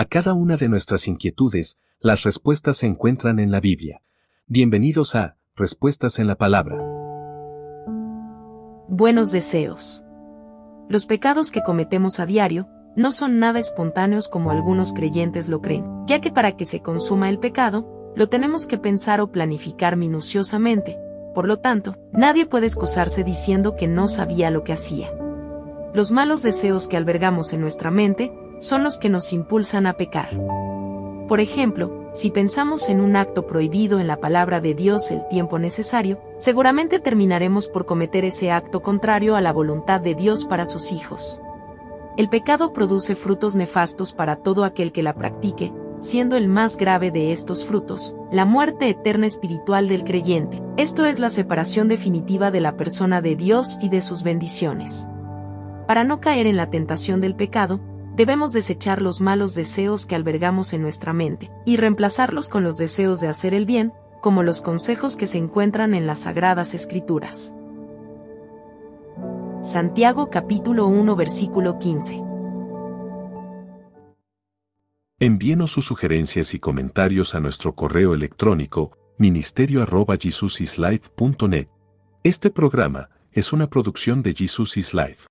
A cada una de nuestras inquietudes, las respuestas se encuentran en la Biblia. Bienvenidos a Respuestas en la Palabra. Buenos deseos. Los pecados que cometemos a diario no son nada espontáneos como algunos creyentes lo creen, ya que para que se consuma el pecado, lo tenemos que pensar o planificar minuciosamente. Por lo tanto, nadie puede excusarse diciendo que no sabía lo que hacía. Los malos deseos que albergamos en nuestra mente son los que nos impulsan a pecar. Por ejemplo, si pensamos en un acto prohibido en la palabra de Dios el tiempo necesario, seguramente terminaremos por cometer ese acto contrario a la voluntad de Dios para sus hijos. El pecado produce frutos nefastos para todo aquel que la practique, siendo el más grave de estos frutos, la muerte eterna espiritual del creyente. Esto es la separación definitiva de la persona de Dios y de sus bendiciones. Para no caer en la tentación del pecado, debemos desechar los malos deseos que albergamos en nuestra mente, y reemplazarlos con los deseos de hacer el bien, como los consejos que se encuentran en las Sagradas Escrituras. Santiago capítulo 1 versículo 15 Envíenos sus sugerencias y comentarios a nuestro correo electrónico ministerio.jesusislife.net. Este programa es una producción de Jesus is Life.